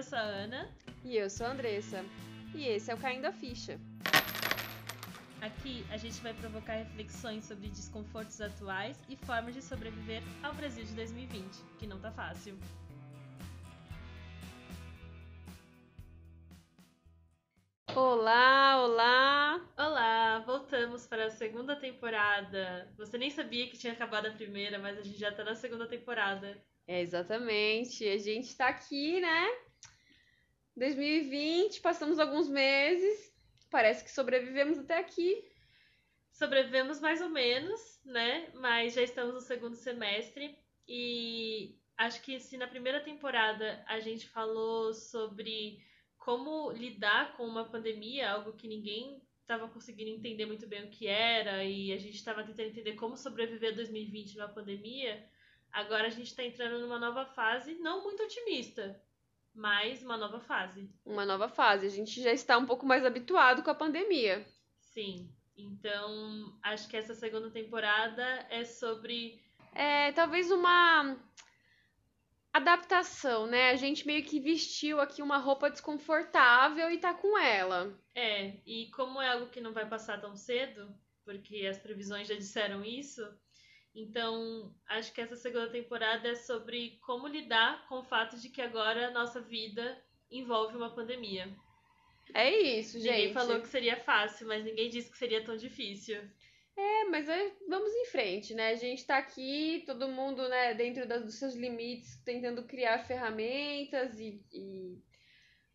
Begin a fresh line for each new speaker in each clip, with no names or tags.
Eu sou a Ana.
E eu sou a Andressa. E esse é o Caindo a Ficha.
Aqui a gente vai provocar reflexões sobre desconfortos atuais e formas de sobreviver ao Brasil de 2020, que não tá fácil.
Olá, olá!
Olá, voltamos para a segunda temporada. Você nem sabia que tinha acabado a primeira, mas a gente já tá na segunda temporada.
É, exatamente. A gente tá aqui, né? 2020, passamos alguns meses. Parece que sobrevivemos até aqui.
Sobrevivemos mais ou menos, né? Mas já estamos no segundo semestre e acho que se na primeira temporada a gente falou sobre como lidar com uma pandemia, algo que ninguém estava conseguindo entender muito bem o que era, e a gente estava tentando entender como sobreviver a 2020 numa pandemia. Agora a gente está entrando numa nova fase, não muito otimista, mas uma nova fase.
Uma nova fase. A gente já está um pouco mais habituado com a pandemia.
Sim. Então, acho que essa segunda temporada é sobre.
É, talvez uma adaptação, né? A gente meio que vestiu aqui uma roupa desconfortável e tá com ela.
É, e como é algo que não vai passar tão cedo, porque as previsões já disseram isso, então acho que essa segunda temporada é sobre como lidar com o fato de que agora a nossa vida envolve uma pandemia.
É isso, gente.
Ninguém falou que seria fácil, mas ninguém disse que seria tão difícil.
É, mas é, vamos em frente, né? A gente tá aqui, todo mundo, né, dentro das, dos seus limites, tentando criar ferramentas e, e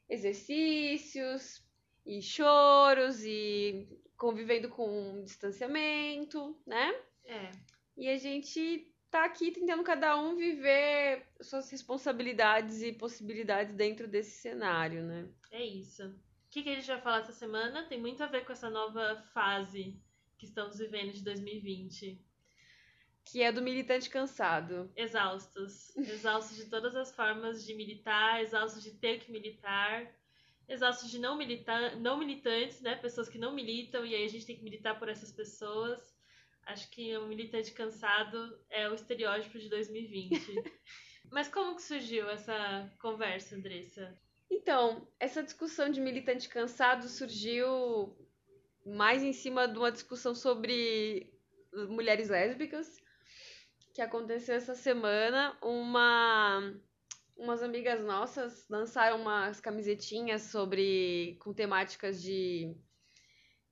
exercícios e choros e convivendo com distanciamento, né?
É.
E a gente tá aqui tentando cada um viver suas responsabilidades e possibilidades dentro desse cenário, né?
É isso. O que, que a gente vai falar essa semana? Tem muito a ver com essa nova fase que estamos vivendo de 2020.
Que é do militante cansado.
Exaustos. Exaustos de todas as formas de militar, exaustos de ter que militar, exaustos de não militar, não militantes, né? Pessoas que não militam e aí a gente tem que militar por essas pessoas. Acho que um militante cansado é o estereótipo de 2020. Mas como que surgiu essa conversa, Andressa?
Então, essa discussão de militante cansado surgiu mais em cima de uma discussão sobre mulheres lésbicas que aconteceu essa semana. Uma umas amigas nossas lançaram umas camisetinhas sobre com temáticas de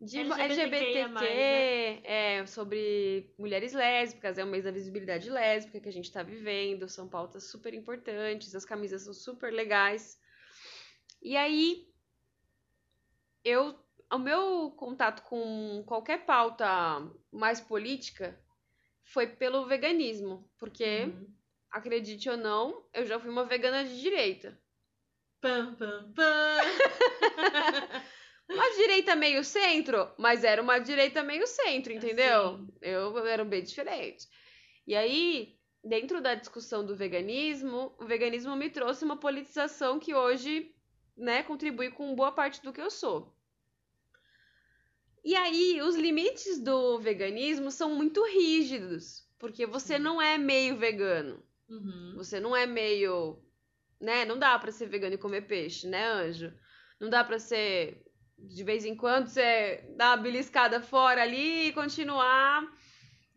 de LGBTQ,
mais, né?
é, sobre mulheres lésbicas, é o mês da visibilidade lésbica que a gente está vivendo, são pautas super importantes, as camisas são super legais. E aí eu o meu contato com qualquer pauta mais política foi pelo veganismo, porque,
Uhum.
acredite ou não, eu já fui uma vegana de direita.
Pam, pam, pam.
Uma direita meio centro, mas era uma direita meio centro, entendeu?
Sim.
Eu era bem diferente. E aí, dentro da discussão do veganismo, o veganismo me trouxe uma politização que hoje, né, contribui com boa parte do que eu sou. E aí, os limites do veganismo são muito rígidos, porque você não é meio vegano.
Uhum.
Você não é meio, né? Não dá pra ser vegano e comer peixe, né, anjo? Não dá pra ser de vez em quando você dá uma beliscada fora ali e continuar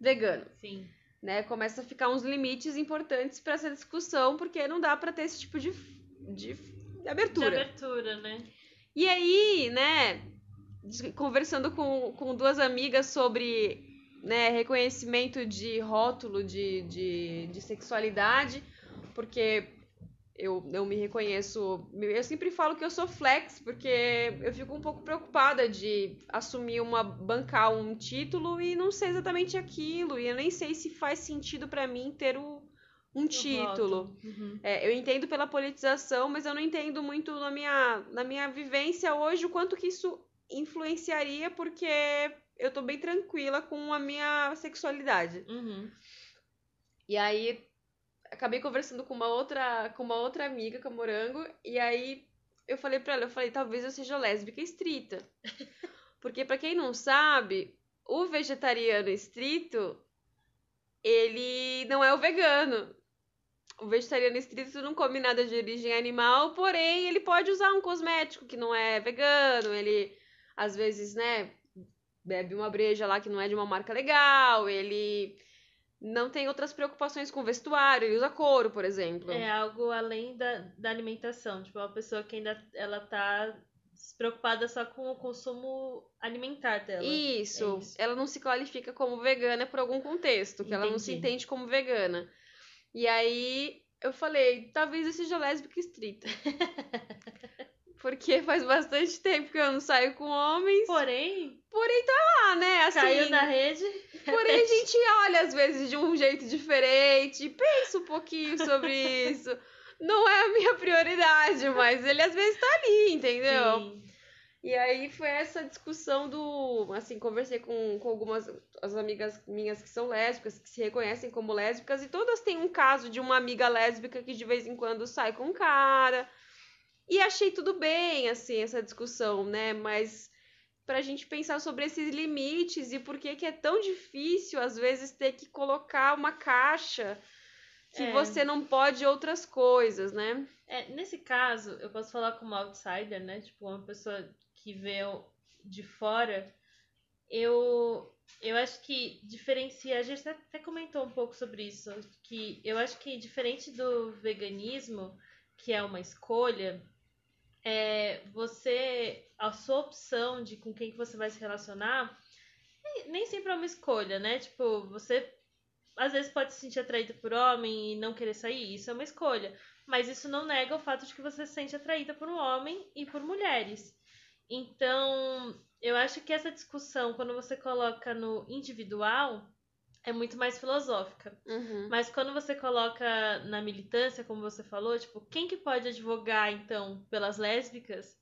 vegano,
Sim.
né? Começa a ficar uns limites importantes pra essa discussão, porque não dá pra ter esse tipo de, de, de abertura.
De abertura, né?
E aí, né, conversando com, com duas amigas sobre né, reconhecimento de rótulo de, de, de sexualidade, porque eu não me reconheço. Eu sempre falo que eu sou flex, porque eu fico um pouco preocupada de assumir uma. bancar um título e não sei exatamente aquilo, e eu nem sei se faz sentido pra mim ter o, um
O
título.
Uhum.
É, eu entendo pela politização, mas eu não entendo muito na minha, na minha vivência hoje o quanto que isso influenciaria, porque eu tô bem tranquila com a minha sexualidade.
Uhum.
E aí acabei conversando com uma outra, com uma outra amiga, com a Morango, e aí eu falei pra ela, eu falei, talvez eu seja lésbica estrita. Porque pra quem não sabe, o vegetariano estrito, ele não é o vegano. o vegetariano estrito não come nada de origem animal, porém ele pode usar um cosmético que não é vegano, ele às vezes, né, bebe uma breja lá que não é de uma marca legal, ele não tem outras preocupações com vestuário, ele usa couro, por exemplo.
É algo além da, da alimentação, tipo, uma pessoa que ainda ela tá preocupada só com o consumo alimentar dela.
Isso.
É isso.
Ela não se qualifica como vegana por algum contexto, que ela não se
Entendi.
entende como vegana. E aí eu falei, talvez eu seja lésbica estrita. Porque faz bastante tempo que eu não saio com homens.
Porém,
Ah, né? Assim,
caiu na rede.
Porém, a gente olha às vezes de um jeito diferente, pensa um pouquinho sobre isso. Não é a minha prioridade, mas ele às vezes tá ali, entendeu?
Sim.
E aí foi essa discussão do. Assim, conversei com, com algumas as amigas minhas que são lésbicas, que se reconhecem como lésbicas, e todas têm um caso de uma amiga lésbica que de vez em quando sai com um cara. E achei tudo bem, assim, essa discussão, né? Mas pra gente pensar sobre esses limites e por que que é tão difícil, às vezes, ter que colocar uma caixa que
É.
você não pode outras coisas, né?
É, nesse caso, eu posso falar como outsider, né? Tipo, uma pessoa que vê de fora. Eu, eu acho que diferencia. A gente até comentou um pouco sobre isso. Que eu acho que diferente do veganismo, que é uma escolha, é você. A sua opção de com quem que você vai se relacionar nem- sempre é uma escolha, né? Tipo, você às vezes pode se sentir atraída por homem e não querer sair, isso é uma escolha. Mas isso não nega o fato de que você se sente atraída por um homem e por mulheres. Então, eu acho que essa discussão, quando você coloca no individual, é muito mais filosófica.
Uhum.
Mas quando você coloca na militância, como você falou, tipo, quem que pode advogar, então, pelas lésbicas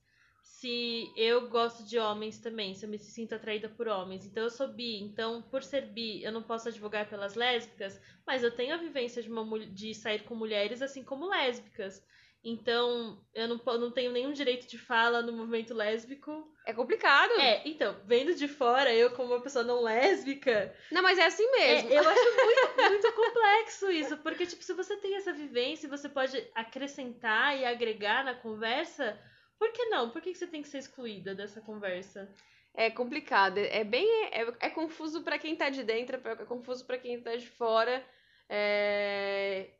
se eu gosto de homens também, se eu me sinto atraída por homens? Então eu sou bi, então por ser bi eu não posso advogar pelas lésbicas, mas eu tenho a vivência de, uma, de sair com mulheres assim como lésbicas. Então eu não, não tenho nenhum direito de fala no movimento lésbico.
É complicado.
É, então, vendo de fora, eu como uma pessoa não lésbica,
Não, mas é assim mesmo.
é, eu acho muito, muito complexo isso, porque, tipo, se você tem essa vivência e você pode acrescentar e agregar na conversa, por que não? Por que você tem que ser excluída dessa conversa?
É complicado, é bem é, é confuso pra quem tá de dentro, é confuso pra quem tá de fora. É,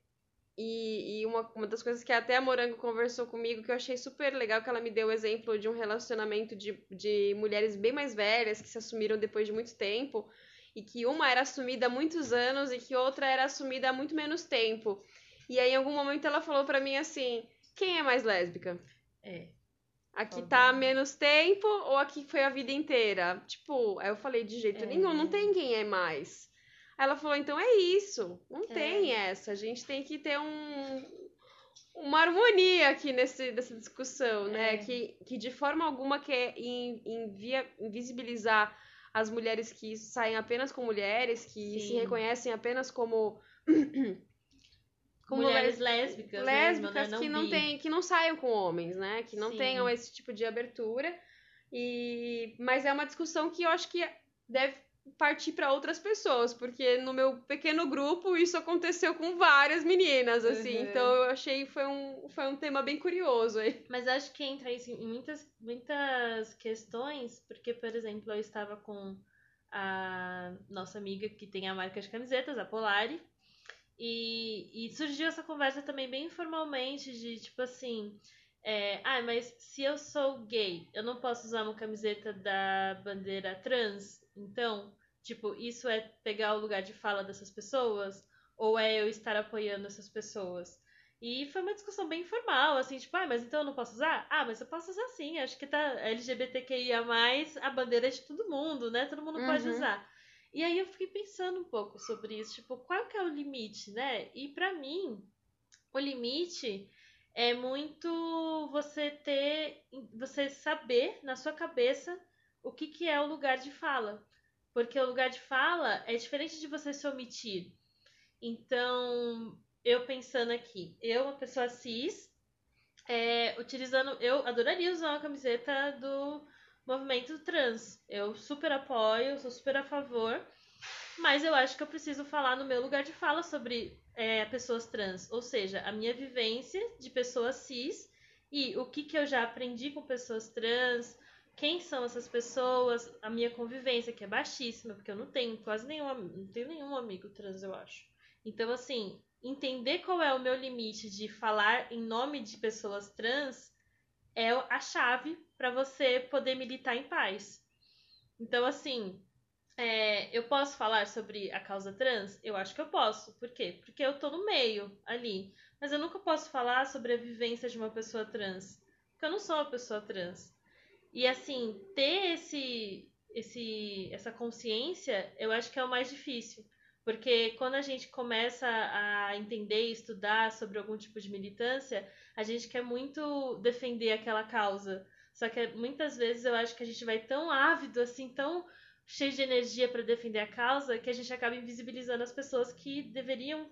E, e uma, uma das coisas que até a Morango conversou comigo que eu achei super legal que ela me deu o exemplo de um relacionamento de, de mulheres bem mais velhas que se assumiram depois de muito tempo e que uma era assumida há muitos anos e que outra era assumida há muito menos tempo. E aí em algum momento ela falou pra mim assim: quem é mais lésbica?
É.
Aqui tá há menos tempo ou aqui foi a vida inteira? Tipo, aí eu falei, de jeito
É.
nenhum, não tem quem é mais. Ela falou, então é isso, não
É.
tem essa, a gente tem que ter um, uma harmonia aqui nesse, nessa discussão, né?
É.
Que, que de forma alguma quer in- invia- invisibilizar as mulheres que saem apenas com mulheres, que se
Sim.
reconhecem apenas como... como
Mulheres
lés-
lésbicas,
lésbicas
mesmo, né?
que não tem que não saiam com homens, né? Que não
Sim.
tenham esse tipo de abertura. E mas é uma discussão que eu acho que deve partir para outras pessoas, porque no meu pequeno grupo isso aconteceu com várias meninas, assim.
Uhum.
Então eu achei foi um foi um tema bem curioso aí.
Mas acho que entra isso em muitas, muitas questões, porque, por exemplo, eu estava com a nossa amiga que tem a marca de camisetas, a Polari, e, e surgiu essa conversa também bem informalmente, de tipo assim, é, ah, mas se eu sou gay, eu não posso usar uma camiseta da bandeira trans? Então, tipo, isso é pegar o lugar de fala dessas pessoas? Ou é eu estar apoiando essas pessoas? E foi uma discussão bem informal, assim, tipo, ah, mas então eu não posso usar? Ah, mas eu posso usar sim, acho que tá LGBTQIA+, a bandeira é de todo mundo, né? Todo mundo pode
Uhum.
usar. E aí eu fiquei pensando um pouco sobre isso, tipo, qual que é o limite, né? E pra mim, o limite é muito você ter, você saber na sua cabeça o que que é o lugar de fala. Porque o lugar de fala é diferente de você se omitir. Então, eu pensando aqui, eu, uma pessoa cis, é, utilizando. Eu adoraria usar uma camiseta do movimento trans. Eu super apoio, sou super a favor. Mas eu acho que eu preciso falar no meu lugar de fala sobre é, pessoas trans, ou seja, a minha vivência de pessoas cis e o que, que eu já aprendi com pessoas trans, quem são essas pessoas, a minha convivência, que é baixíssima, porque eu não tenho quase nenhum, não tenho nenhum amigo trans, eu acho. Então, assim, entender qual é o meu limite de falar em nome de pessoas trans é a chave para você poder militar em paz. Então, assim, é, eu posso falar sobre a causa trans? Eu acho que eu posso. Por quê? Porque eu tô no meio ali. Mas eu nunca posso falar sobre a vivência de uma pessoa trans. Porque eu não sou uma pessoa trans. E assim, ter esse, esse, essa consciência, eu acho que é o mais difícil. Porque quando a gente começa a entender e estudar sobre algum tipo de militância, a gente quer muito defender aquela causa. Só que muitas vezes eu acho que a gente vai tão ávido, assim, tão cheio de energia para defender a causa, que a gente acaba invisibilizando as pessoas que deveriam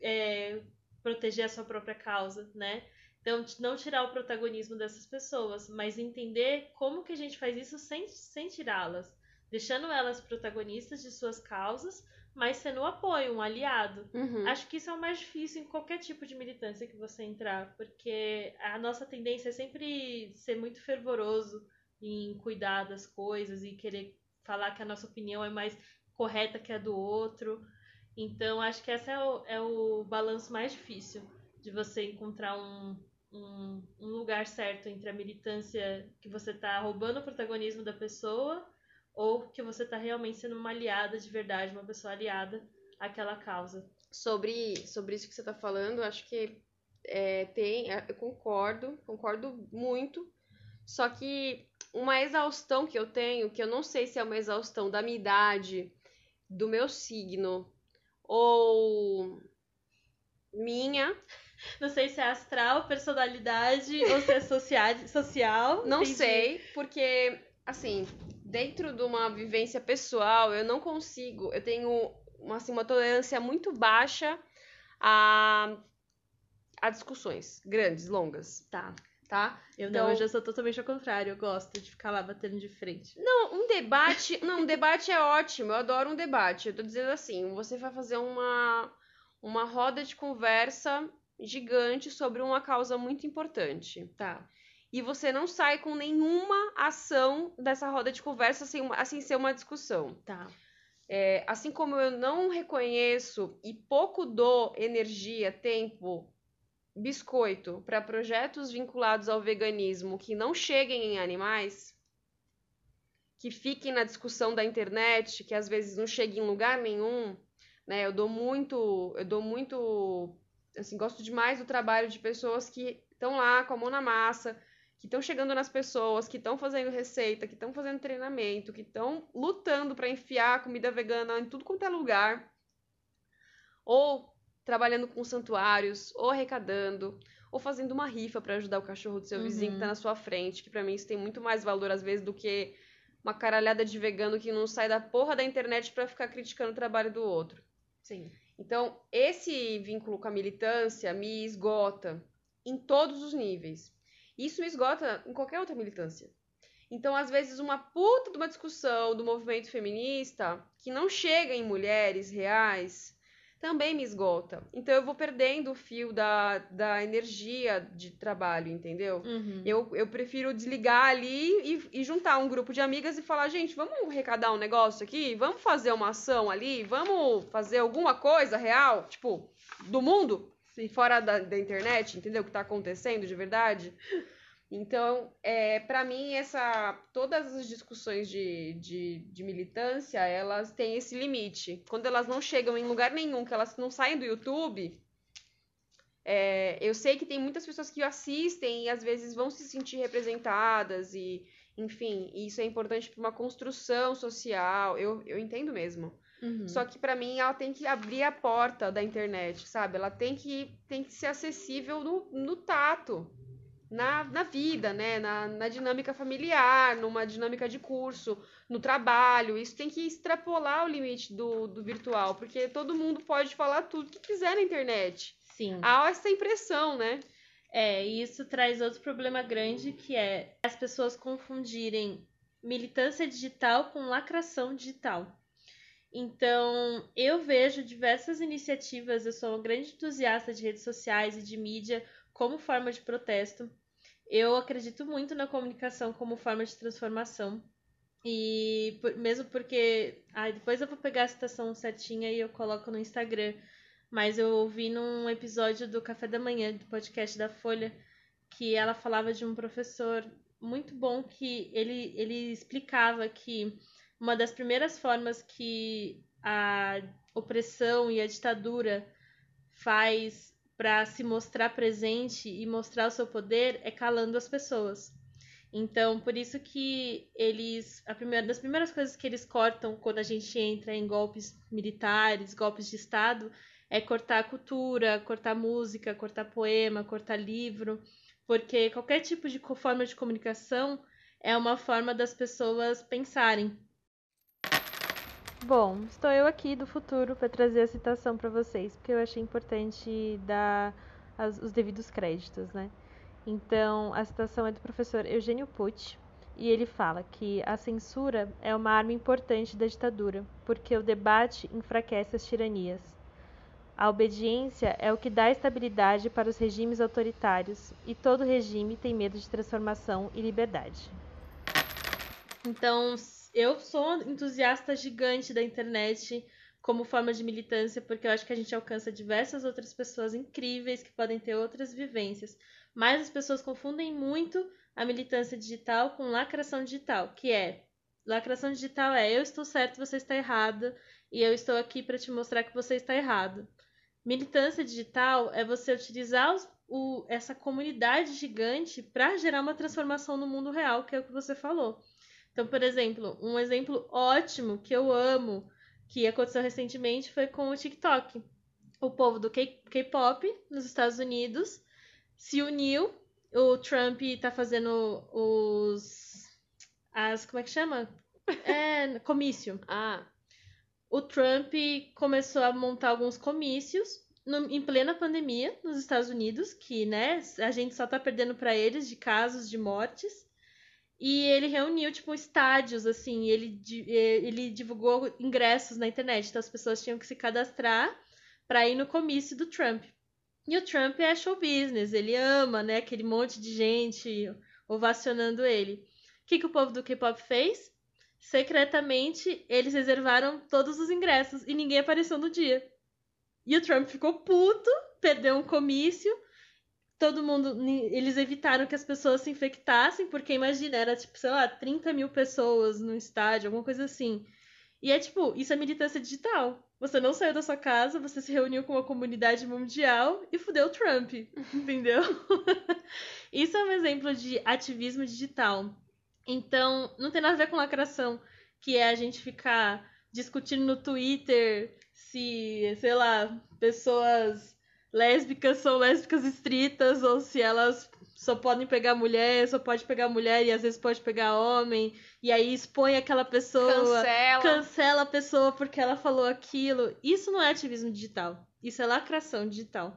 é, proteger a sua própria causa, né? Então, não tirar o protagonismo dessas pessoas, mas entender como que a gente faz isso sem, sem tirá-las, deixando elas protagonistas de suas causas, mas sendo um apoio, um aliado.
Uhum.
Acho que isso é o mais difícil em qualquer tipo de militância que você entrar, porque a nossa tendência é sempre ser muito fervoroso em cuidar das coisas e querer falar que a nossa opinião é mais correta que a do outro. Então, acho que esse é o, é o balanço mais difícil de você encontrar um, um, um lugar certo entre a militância que você está roubando o protagonismo da pessoa ou que você está realmente sendo uma aliada de verdade, uma pessoa aliada àquela causa.
Sobre, sobre isso que você está falando, acho que é, tem, é, eu concordo, concordo muito. Só que uma exaustão que eu tenho, que eu não sei se é uma exaustão da minha idade, do meu signo, ou minha,
não sei se é astral, personalidade ou se é social.
Não entendi. sei, porque, assim, dentro de uma vivência pessoal, eu não consigo. Eu tenho uma, assim, uma tolerância muito baixa a, a discussões grandes, longas.
Tá.
Tá?
Eu então, não, eu já sou totalmente ao contrário. Eu gosto de ficar lá batendo de frente.
Não, um debate. não, um debate é ótimo. Eu adoro um debate. Eu tô dizendo assim: você vai fazer uma, uma roda de conversa gigante sobre uma causa muito importante.
Tá.
E você não sai com nenhuma ação dessa roda de conversa sem, assim ser uma discussão.
Tá.
É, assim como eu não reconheço e pouco dou energia, tempo, biscoito para projetos vinculados ao veganismo que não cheguem em animais, que fiquem na discussão da internet, que às vezes não cheguem em lugar nenhum, né? Eu dou muito, eu dou muito assim, gosto demais do trabalho de pessoas que estão lá com a mão na massa, que estão chegando nas pessoas, que estão fazendo receita, que estão fazendo treinamento, que estão lutando para enfiar comida vegana em tudo quanto é lugar, ou trabalhando com santuários, ou arrecadando, ou fazendo uma rifa para ajudar o cachorro do seu vizinho uhum. que tá na sua frente, que para mim isso tem muito mais valor às vezes do que uma caralhada de vegano que não sai da porra da internet para ficar criticando o trabalho do outro.
Sim.
Então, esse vínculo com a militância me esgota em todos os níveis. Isso me esgota em qualquer outra militância. Então, às vezes, uma puta de uma discussão do movimento feminista que não chega em mulheres reais também me esgota. Então eu vou perdendo o fio da, da energia de trabalho, entendeu?
Uhum.
Eu, eu prefiro desligar ali e, e juntar um grupo de amigas e falar, gente, vamos arrecadar um negócio aqui? Vamos fazer uma ação ali? Vamos fazer alguma coisa real? Tipo, do mundo?
Sim.
Fora da, da internet, entendeu? O que tá acontecendo de verdade? Então, é, para mim, essa, todas as discussões de, de, de, militância, elas têm esse limite. Quando elas não chegam em lugar nenhum, que elas não saem do YouTube, é, eu sei que tem muitas pessoas que assistem e às vezes vão se sentir representadas e, enfim, isso é importante para uma construção social. Eu, eu entendo mesmo.
Uhum.
Só que para mim ela tem que abrir a porta da internet, sabe? Ela tem que, tem que ser acessível no, no tato na, na vida, né? Na, na dinâmica familiar, numa dinâmica de curso, no trabalho. Isso tem que extrapolar o limite do, do virtual, porque todo mundo pode falar tudo que quiser na internet.
Sim.
Há essa impressão, né?
É, e isso traz outro problema grande que é as pessoas confundirem militância digital com lacração digital. Então, eu vejo diversas iniciativas, eu sou uma grande entusiasta de redes sociais e de mídia como forma de protesto. Eu acredito muito na comunicação como forma de transformação. E por, mesmo porque. Ai, depois eu vou pegar a citação certinha e eu coloco no Instagram. Mas eu ouvi num episódio do Café da Manhã, do podcast da Folha, que ela falava de um professor muito bom que ele, ele explicava que uma das primeiras formas que a opressão e a ditadura faz para se mostrar presente e mostrar o seu poder é calando as pessoas. Então, por isso que eles, a primeira das primeiras coisas que eles cortam quando a gente entra em golpes militares, golpes de estado, é cortar a cultura, cortar música, cortar poema, cortar livro, porque qualquer tipo de forma de comunicação é uma forma das pessoas pensarem.
Bom, estou eu aqui do futuro para trazer a citação para vocês, porque eu achei importante dar as, os devidos créditos, né? Então, a citação é do professor Eugênio Pucci, e ele fala que a censura é uma arma importante da ditadura, porque o debate enfraquece as tiranias. A obediência é o que dá estabilidade para os regimes autoritários, e todo regime tem medo de transformação e liberdade.
Então, eu sou entusiasta gigante da internet como forma de militância, porque eu acho que a gente alcança diversas outras pessoas incríveis que podem ter outras vivências. Mas as pessoas confundem muito a militância digital com lacração digital, que é lacração digital é eu estou certo, você está errado, e eu estou aqui para te mostrar que você está errado. Militância digital é você utilizar os, o, essa comunidade gigante para gerar uma transformação no mundo real, que é o que você falou. Então, por exemplo, um exemplo ótimo que eu amo, que aconteceu recentemente, foi com o TikTok. O povo do K-pop nos Estados Unidos se uniu. O Trump tá fazendo os. As. Como é que chama? É, comício.
Ah
o Trump começou a montar alguns comícios no, em plena pandemia nos Estados Unidos, que né, a gente só tá perdendo para eles de casos de mortes. E ele reuniu, tipo, estádios, assim, ele, ele divulgou ingressos na internet, então as pessoas tinham que se cadastrar para ir no comício do Trump. E o Trump é show business, ele ama, né, aquele monte de gente ovacionando ele. O que, que o povo do K-pop fez? secretamente eles reservaram todos os ingressos e ninguém apareceu no dia. E o Trump ficou puto, perdeu um comício. Todo mundo. Eles evitaram que as pessoas se infectassem, porque imagina, era tipo, sei lá, 30 mil pessoas no estádio, alguma coisa assim. E é tipo, isso é militância digital. Você não saiu da sua casa, você se reuniu com uma comunidade mundial e fudeu o Trump, entendeu? isso é um exemplo de ativismo digital. Então, não tem nada a ver com lacração, que é a gente ficar discutindo no Twitter se, sei lá, pessoas lésbicas são lésbicas estritas ou se elas só podem pegar mulher, só pode pegar mulher e às vezes pode pegar homem, e aí expõe aquela pessoa,
cancela,
cancela a pessoa porque ela falou aquilo. Isso não é ativismo digital, isso é lacração digital.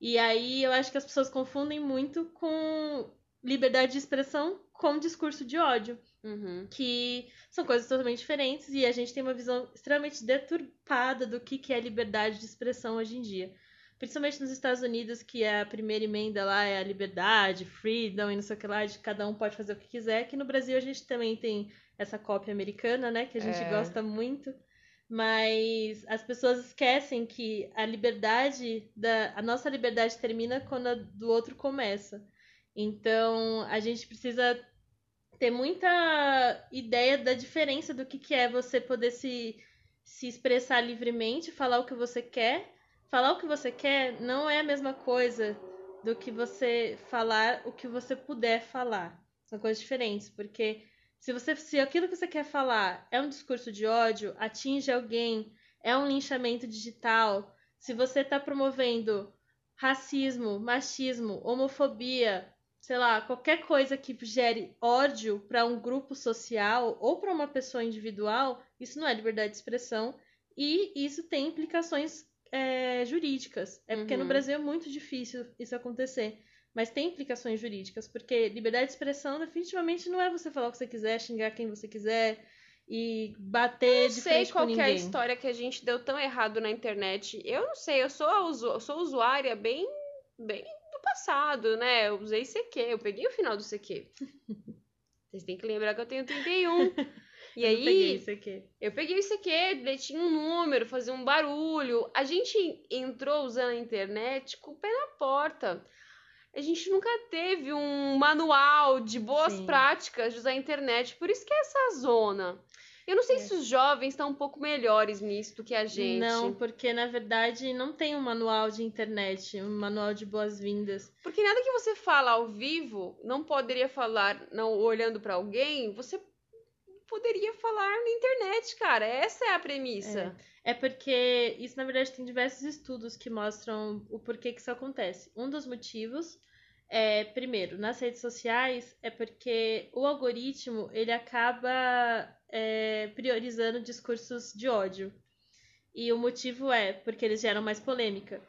E aí eu acho que as pessoas confundem muito com liberdade de expressão com discurso de ódio.
Uhum.
Que são coisas totalmente diferentes e a gente tem uma visão extremamente deturpada do que, que é liberdade de expressão hoje em dia. Principalmente nos Estados Unidos, que a primeira emenda lá é a liberdade, freedom e não sei o que lá, de cada um pode fazer o que quiser. Aqui no Brasil a gente também tem essa cópia americana, né? Que a gente é. gosta muito. Mas as pessoas esquecem que a liberdade, da, a nossa liberdade termina quando a do outro começa. Então a gente precisa ter muita ideia da diferença do que, que é você poder se, se expressar livremente, falar o que você quer. Falar o que você quer não é a mesma coisa do que você falar o que você puder falar. São coisas diferentes, porque se você se aquilo que você quer falar é um discurso de ódio, atinge alguém, é um linchamento digital, se você está promovendo racismo, machismo, homofobia, sei lá, qualquer coisa que gere ódio para um grupo social ou para uma pessoa individual, isso não é liberdade de expressão e isso tem implicações é, jurídicas. É porque uhum. no Brasil é muito difícil isso acontecer. Mas tem implicações jurídicas, porque liberdade de expressão definitivamente não é você falar o que você quiser, xingar quem você quiser e bater
Eu
de
sei
frente
qual
com
que é a
ninguém.
história que a gente deu tão errado na internet. Eu não sei, eu sou, usu- eu sou usuária bem, bem do passado, né? Eu usei CQ, eu peguei o final do CQ. Vocês têm que lembrar que eu tenho 31. E
Eu peguei
aí,
isso aqui.
eu peguei o ICQ, ele tinha um número, fazia um barulho. A gente entrou usando a internet com o pé na porta. A gente nunca teve um manual de boas
Sim.
práticas de usar a internet. Por isso que é essa zona. Eu não sei
É.
se os jovens estão um pouco melhores nisso do que a gente.
Não, porque na verdade não tem um manual de internet, um manual de boas-vindas.
Porque nada que você fala ao vivo não poderia falar não olhando pra alguém, você poderia falar na internet, cara. Essa é a premissa.
É porque isso, na verdade, tem diversos estudos que mostram o porquê que isso acontece. Um dos motivos é, primeiro, nas redes sociais, é porque o algoritmo ele acaba é, priorizando discursos de ódio. E o motivo é porque eles geram mais polêmica.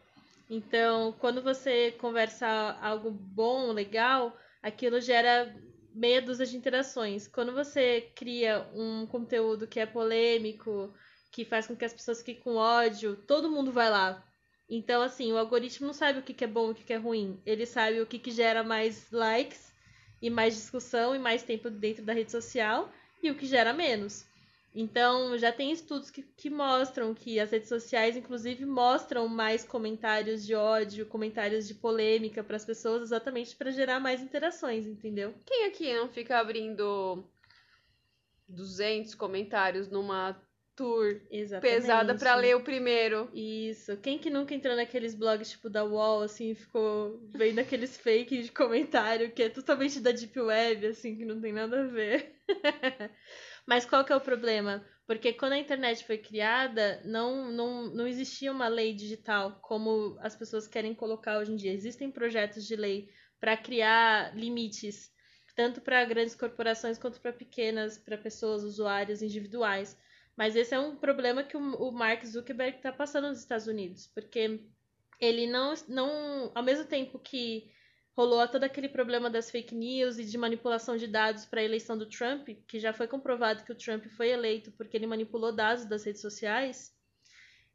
Então, quando você conversa algo bom, legal, aquilo gera meia dúzia de interações. Quando você cria um conteúdo que é polêmico, que faz com que as pessoas fiquem com ódio, todo mundo vai lá. Então, assim, o algoritmo não sabe o que é bom e o que que é ruim. Ele sabe o que que gera mais likes e mais discussão e mais tempo dentro da rede social e o que gera menos. Então, já tem estudos que, que mostram que as redes sociais, inclusive, mostram mais comentários de ódio, comentários de polêmica para as pessoas, exatamente para gerar mais interações, entendeu?
Quem aqui não fica abrindo 200 comentários numa tour
Exatamente.
pesada pra ler o primeiro?
Isso. Quem que nunca entrou naqueles blogs tipo da UOL, assim, e ficou vendo aqueles fake de comentário que é totalmente da Deep Web, assim, que não tem nada a ver. Mas qual que é o problema? Porque quando a internet foi criada, não, não, não existia uma lei digital como as pessoas querem colocar hoje em dia. Existem projetos de lei para criar limites, tanto para grandes corporações quanto para pequenas, para pessoas, usuários individuais. Mas esse é um problema que o o Mark Zuckerberg está passando nos Estados Unidos, porque ele não, não, ao mesmo tempo que rolou todo aquele problema das fake news e de manipulação de dados para a eleição do Trump, que já foi comprovado que o Trump foi eleito porque ele manipulou dados das redes sociais,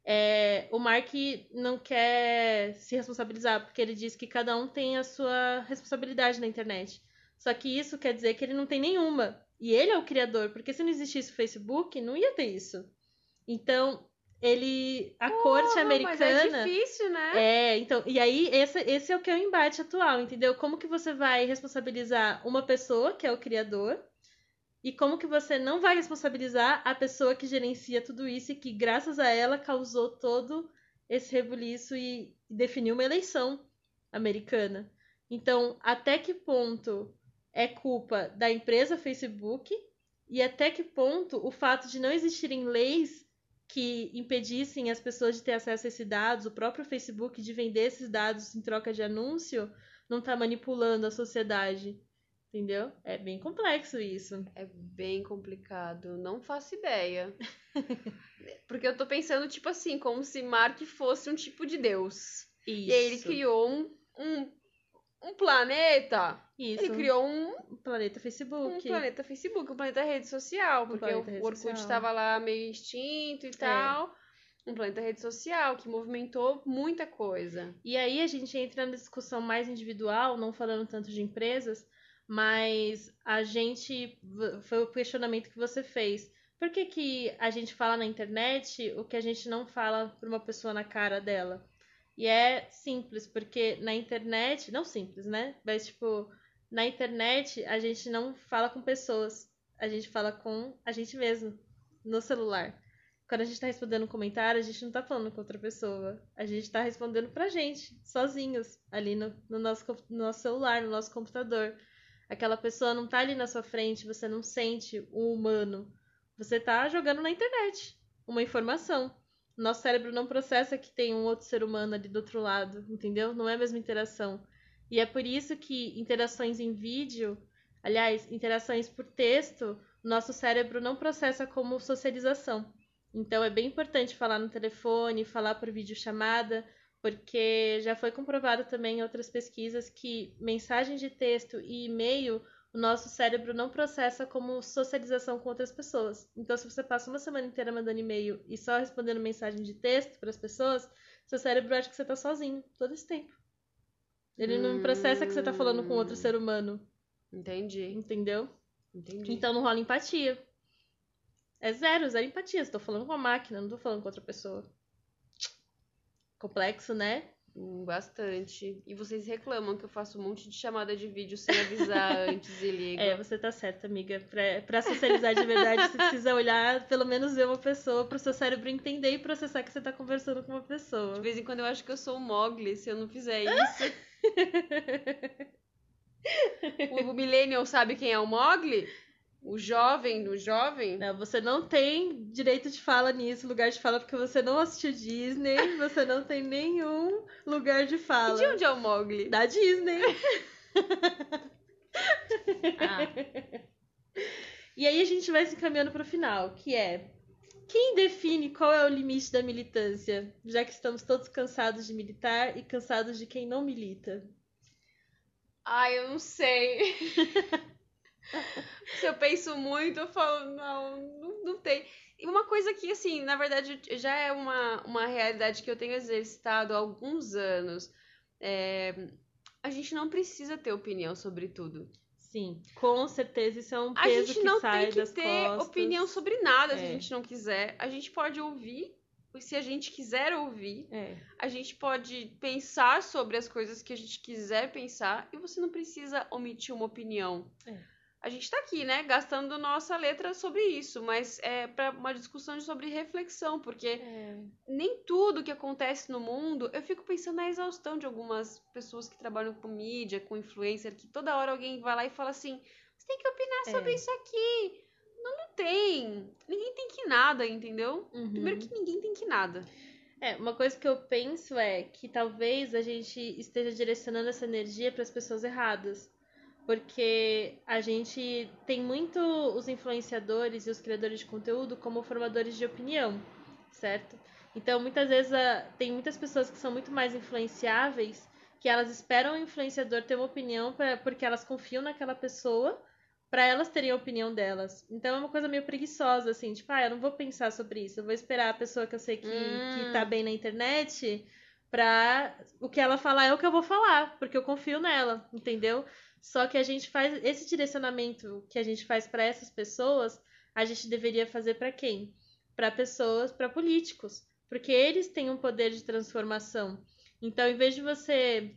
é, o Mark não quer se responsabilizar, porque ele diz que cada um tem a sua responsabilidade na internet. Só que isso quer dizer que ele não tem nenhuma. E ele é o criador, porque se não existisse o Facebook, não ia ter isso. Então, ele. A corte
Porra,
americana.
É difícil, né?
É, então, e aí esse, esse é o que é o embate atual, entendeu? Como que você vai responsabilizar uma pessoa, que é o criador, e como que você não vai responsabilizar a pessoa que gerencia tudo isso e que, graças a ela, causou todo esse rebuliço e definiu uma eleição americana. Então, até que ponto é culpa da empresa Facebook e até que ponto o fato de não existirem leis que impedissem as pessoas de ter acesso a esses dados, o próprio Facebook de vender esses dados em troca de anúncio, não está manipulando a sociedade. Entendeu? É bem complexo isso.
É bem complicado. Não faço ideia. Porque eu tô pensando, tipo assim, como se Mark fosse um tipo de Deus.
Isso.
E aí ele criou um, um, um planeta.
Isso.
Ele criou um,
um planeta
um
Facebook.
planeta Facebook, um planeta rede social. Porque o Orkut estava lá meio extinto e tal. Um planeta rede social que movimentou muita coisa.
E aí a gente entra na discussão mais individual, não falando tanto de empresas, mas a gente. Foi o questionamento que você fez. Por que, que a gente fala na internet o que a gente não fala para uma pessoa na cara dela? E é simples, porque na internet. Não simples, né? Mas, tipo, na internet a gente não fala com pessoas. A gente fala com a gente mesmo, no celular. Quando a gente tá respondendo um comentário, a gente não tá falando com outra pessoa. A gente tá respondendo pra gente, sozinhos, ali no, no nosso, no nosso celular, no nosso computador. Aquela pessoa não tá ali na sua frente, você não sente o humano. Você tá jogando na internet uma informação. Nosso cérebro não processa que tem um outro ser humano ali do outro lado, entendeu? Não é a mesma interação. E é por isso que interações em vídeo, aliás, interações por texto, nosso cérebro não processa como socialização. Então é bem importante falar no telefone, falar por videochamada, porque já foi comprovado também em outras pesquisas que mensagem de texto e e-mail o nosso cérebro não processa como socialização com outras pessoas. Então, se você passa uma semana inteira mandando e-mail e só respondendo mensagem de texto para as pessoas, seu cérebro acha que você tá sozinho todo esse tempo. Ele não processa que você tá falando com outro ser humano.
Entendi.
Entendeu?
Entendi.
Então não rola empatia. É zero, zero empatia. Estou falando com a máquina, não tô falando com outra pessoa. Complexo, né?
Bastante. E vocês reclamam que eu faço um monte de chamada de vídeo sem avisar antes e ligo.
É, você tá certa, amiga. Pra, pra socializar de verdade, você precisa olhar, pelo menos ver uma pessoa, pro seu cérebro entender e processar que você tá conversando com uma pessoa.
De vez em quando eu acho que eu sou o Mogli se eu não fizer isso. o Millennial sabe quem é o Mogli? O jovem, o jovem?
Não, você não tem direito de fala nisso, lugar de fala, porque você não assistiu Disney, você não tem nenhum lugar de
E
fala.
de onde é o Mogli?
Da Disney.
Ah,
E aí a gente vai se encaminhando pro final, que é quem define qual é o limite da militância, já que estamos todos cansados de militar e cansados de quem não milita.
Ai, eu não sei. Se eu penso muito, eu falo, não, não, não tem. E uma coisa que, assim, na verdade, já é uma, uma realidade que eu tenho exercitado há alguns anos. É, a gente não precisa ter opinião sobre tudo.
Sim, com certeza isso é um
A
peso
gente
que
não
sai
tem que ter
costas.
opinião sobre nada se a
É.
gente não quiser. A gente pode ouvir, se a gente quiser ouvir.
É,
A gente pode pensar sobre as coisas que a gente quiser pensar e você não precisa omitir uma opinião.
É.
A gente tá aqui, né, gastando nossa letra sobre isso, mas é para uma discussão sobre reflexão, porque
é.
nem tudo que acontece no mundo, eu fico pensando na exaustão de algumas pessoas que trabalham com mídia, com influencer, que toda hora alguém vai lá e fala assim: "Você tem que opinar
É.
sobre isso aqui". Não, não tem. Ninguém tem que nada, entendeu?
Uhum.
Primeiro que ninguém tem que nada.
É, uma coisa que eu penso é que talvez a gente esteja direcionando essa energia para as pessoas erradas. Porque a gente tem muito os influenciadores e os criadores de conteúdo como formadores de opinião, certo? Então, muitas vezes, a- tem muitas pessoas que são muito mais influenciáveis que elas esperam o influenciador ter uma opinião pra, porque elas confiam naquela pessoa para elas terem a opinião delas. Então, é uma coisa meio preguiçosa, assim, tipo, ah, eu não vou pensar sobre isso, eu vou esperar a pessoa que eu sei que,
Hum.
que tá bem na internet pra o que ela falar é o que eu vou falar, porque eu confio nela, entendeu? Só que a gente faz esse direcionamento que a gente faz para essas pessoas, a gente deveria fazer para quem? Para pessoas, para políticos, porque eles têm um poder de transformação. Então, em vez de você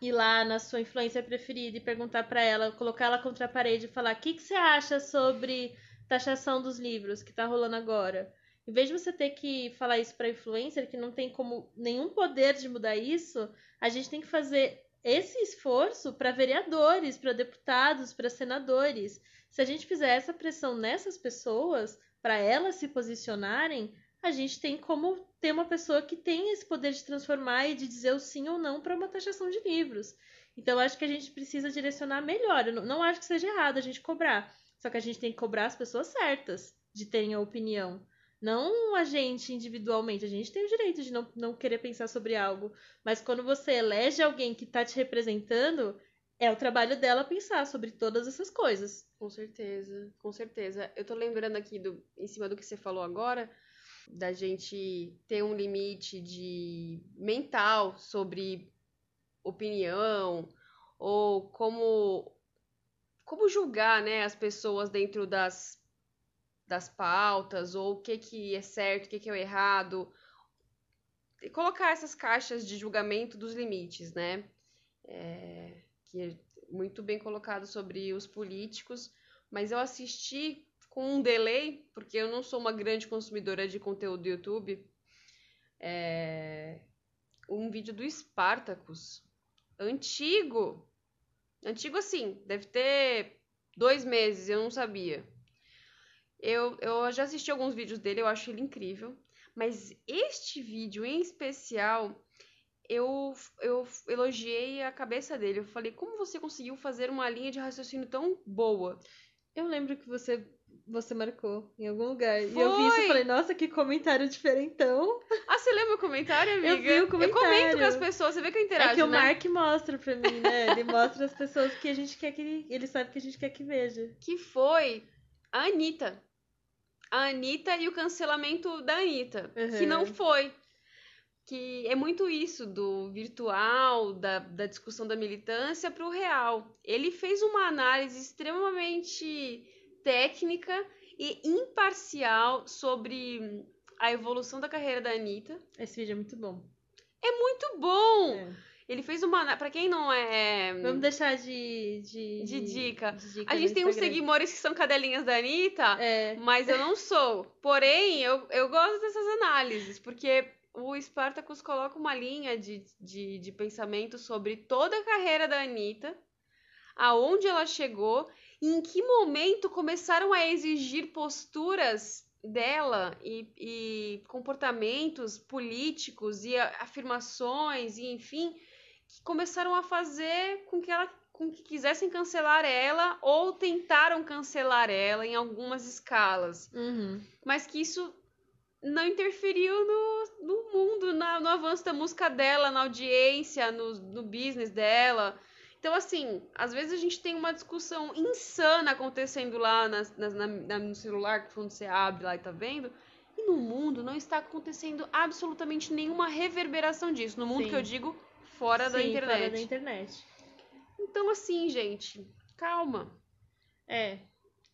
ir lá na sua influência preferida e perguntar para ela, colocar ela contra a parede e falar: "O que que você acha sobre taxação dos livros que tá rolando agora?" Em vez de você ter que falar isso para influencer que não tem como nenhum poder de mudar isso, a gente tem que fazer esse esforço para vereadores, para deputados, para senadores. Se a gente fizer essa pressão nessas pessoas, para elas se posicionarem, a gente tem como ter uma pessoa que tem esse poder de transformar e de dizer o sim ou não para uma taxação de livros. Então, acho que a gente precisa direcionar melhor. Eu não acho que seja errado a gente cobrar. Só que a gente tem que cobrar as pessoas certas de terem a opinião. Não a gente individualmente. A gente tem o direito de não, não querer pensar sobre algo. Mas quando você elege alguém que está te representando, é o trabalho dela pensar sobre todas essas coisas.
Com certeza, com certeza. Eu tô lembrando aqui do, em cima do que você falou agora, da gente ter um limite de mental sobre opinião ou como como julgar, né, as pessoas dentro das das pautas ou o que que é certo, o que que é o errado. E colocar essas caixas de julgamento dos limites, né? É, que é muito bem colocado sobre os políticos, mas eu assisti com um delay, porque eu não sou uma grande consumidora de conteúdo do YouTube, é, um vídeo do Spartacus, antigo, antigo assim, deve ter dois meses, eu não sabia. Eu, eu já assisti alguns vídeos dele, eu acho ele incrível, mas este vídeo em especial eu, eu elogiei a cabeça dele. Eu falei, como você conseguiu fazer uma linha de raciocínio tão boa?
Eu lembro que você você marcou em algum lugar. E eu vi isso e
Foi.
falei, nossa, que comentário diferentão.
Ah, você leu meu comentário, amiga?
Eu vi o comentário.
Eu comento com as pessoas, você vê que eu interajo,
é que o
né?
Mark mostra pra mim, né? Ele mostra as pessoas que a gente quer que ele, ele sabe que a gente quer que veja.
Que foi a Anitta. A Anitta e o cancelamento da Anitta.
Uhum.
Que não foi. Que é muito isso do virtual, da, da discussão da militância pro real. Ele fez uma análise extremamente técnica e imparcial sobre a evolução da carreira da Anitta.
Esse vídeo é muito bom.
Muito bom!
É.
Ele fez uma. Pra quem não é.
Vamos deixar de, de,
De dica.
de dica
A gente tem uns seguidores que são cadelinhas da Anitta.
É,
Mas eu não sou. Porém, eu, eu gosto dessas análises, porque o Spartacus coloca uma linha de, de, de pensamento sobre toda a carreira da Anitta, aonde ela chegou, e em que momento começaram a exigir posturas dela e, e comportamentos políticos e afirmações, e enfim, que começaram a fazer com que ela com que quisessem cancelar ela ou tentaram cancelar ela em algumas escalas,
uhum.
mas que isso não interferiu no, no mundo, na- no avanço da música dela, na audiência, no, no business dela. Então, assim, às vezes a gente tem uma discussão insana acontecendo lá nas- na- na- no celular, que quando você abre lá e tá vendo, e no mundo não está acontecendo absolutamente nenhuma reverberação disso. No mundo
Sim.
que eu digo, fora da
Sim,
internet.
Fora da internet.
Então, assim, gente, calma.
É.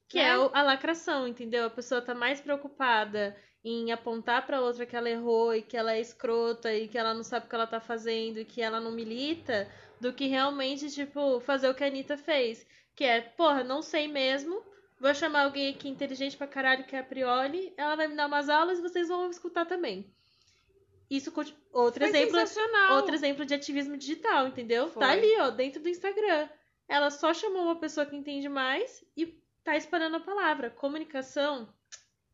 Que
Né?
é a lacração, entendeu? A pessoa tá mais preocupada em apontar pra outra que ela errou e que ela é escrota e que ela não sabe o que ela tá fazendo e que ela não milita, do que realmente, tipo, fazer o que a Anitta fez. Que é, porra, não sei mesmo. Vou chamar alguém aqui inteligente pra caralho, que é a Prioli. Ela vai me dar umas aulas e vocês vão escutar também. Isso, outro
Foi
exemplo,
sensacional.
Outro exemplo de ativismo digital, entendeu?
Foi.
Tá ali, ó, dentro do Instagram. Ela só chamou uma pessoa que entende mais e tá espalhando a palavra. Comunicação,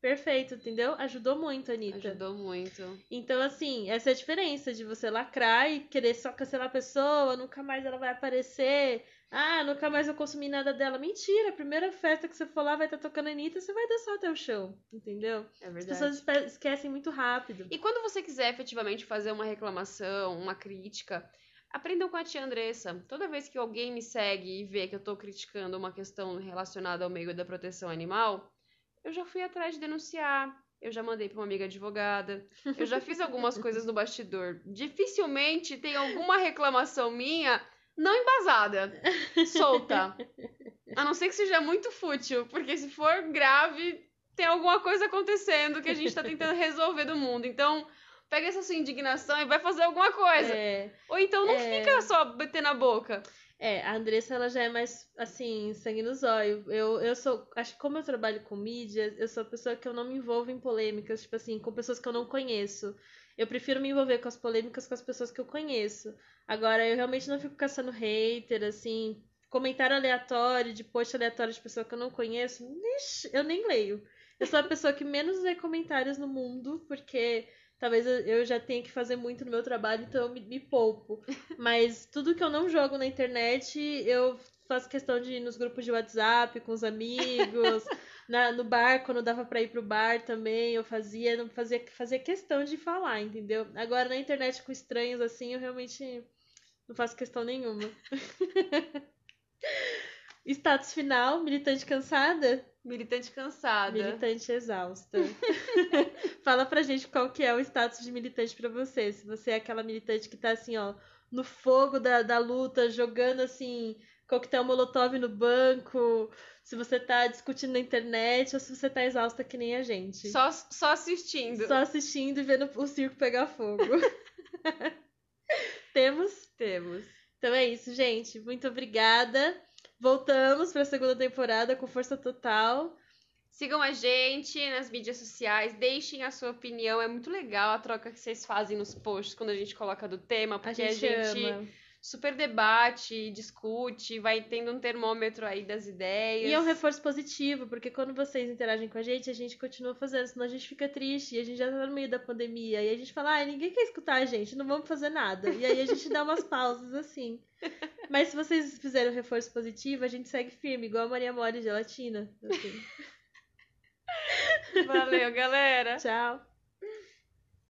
perfeito, entendeu? Ajudou muito, Anitta.
Ajudou muito.
Então, assim, essa é a diferença de você lacrar e querer só cancelar a pessoa, nunca mais ela vai aparecer. Ah, nunca mais eu consumi nada dela. Mentira, a primeira festa que você for lá vai estar tocando Anitta, você vai dançar até o chão, entendeu?
É
As
verdade.
pessoas espe- esquecem muito rápido.
E quando você quiser efetivamente fazer uma reclamação, uma crítica, aprendam com a tia Andressa. Toda vez que alguém me segue e vê que eu tô criticando uma questão relacionada ao meio da proteção animal, eu já fui atrás de denunciar. Eu já mandei pra uma amiga advogada. Eu já fiz algumas coisas no bastidor. Dificilmente tem alguma reclamação minha não embasada, solta. A não ser que seja muito fútil, porque se for grave, tem alguma coisa acontecendo que a gente tá tentando resolver do mundo. Então, pega essa sua indignação e vai fazer alguma coisa.
É.
Ou então não
É.
fica só bater na boca.
É, a Andressa, ela já é mais, assim, sangue no zóio. Eu, eu sou, acho que como eu trabalho com mídia, eu sou a pessoa que eu não me envolvo em polêmicas, tipo assim, com pessoas que eu não conheço. Eu prefiro me envolver com as polêmicas com as pessoas que eu conheço. Agora, eu realmente não fico caçando hater, assim, comentário aleatório, de post aleatório de pessoa que eu não conheço, ixi, eu nem leio. Eu sou a pessoa que menos lê comentários no mundo, porque talvez eu- já tenha que fazer muito no meu trabalho, então eu me, me poupo. Mas tudo que eu não jogo na internet, eu faço questão de ir nos grupos de WhatsApp com os amigos, na, no bar, quando dava pra ir pro bar também, eu fazia, não fazia, fazia questão de falar, entendeu? Agora na internet com estranhos assim, eu realmente não faço questão nenhuma. Status final, militante cansada?
Militante cansada.
Militante exausta. Fala pra gente qual que é o status de militante pra você. Se você é aquela militante que tá assim, ó, no fogo da, da luta, jogando assim, coquetel molotov no banco, se você tá discutindo na internet ou se você tá exausta que nem a gente.
Só, só assistindo.
Só assistindo e vendo o circo pegar fogo. Temos?
Temos.
Então é isso, gente. Muito obrigada. Voltamos pra segunda temporada com força total.
Sigam a gente nas mídias sociais, deixem a sua opinião. É muito legal a troca que vocês fazem nos posts quando a gente coloca do tema,
A
porque
gente,
a gente. Super debate, discute, vai tendo um termômetro aí das ideias.
E é um reforço positivo, porque quando vocês interagem com a gente, a gente continua fazendo, senão a gente fica triste, e a gente já tá no meio da pandemia, e a gente fala, ai, ninguém quer escutar a gente, não vamos fazer nada. E aí a gente dá umas pausas assim. Mas se vocês fizerem um reforço positivo, a gente segue firme, igual a Maria Mole gelatina. assim.
Valeu, galera.
Tchau.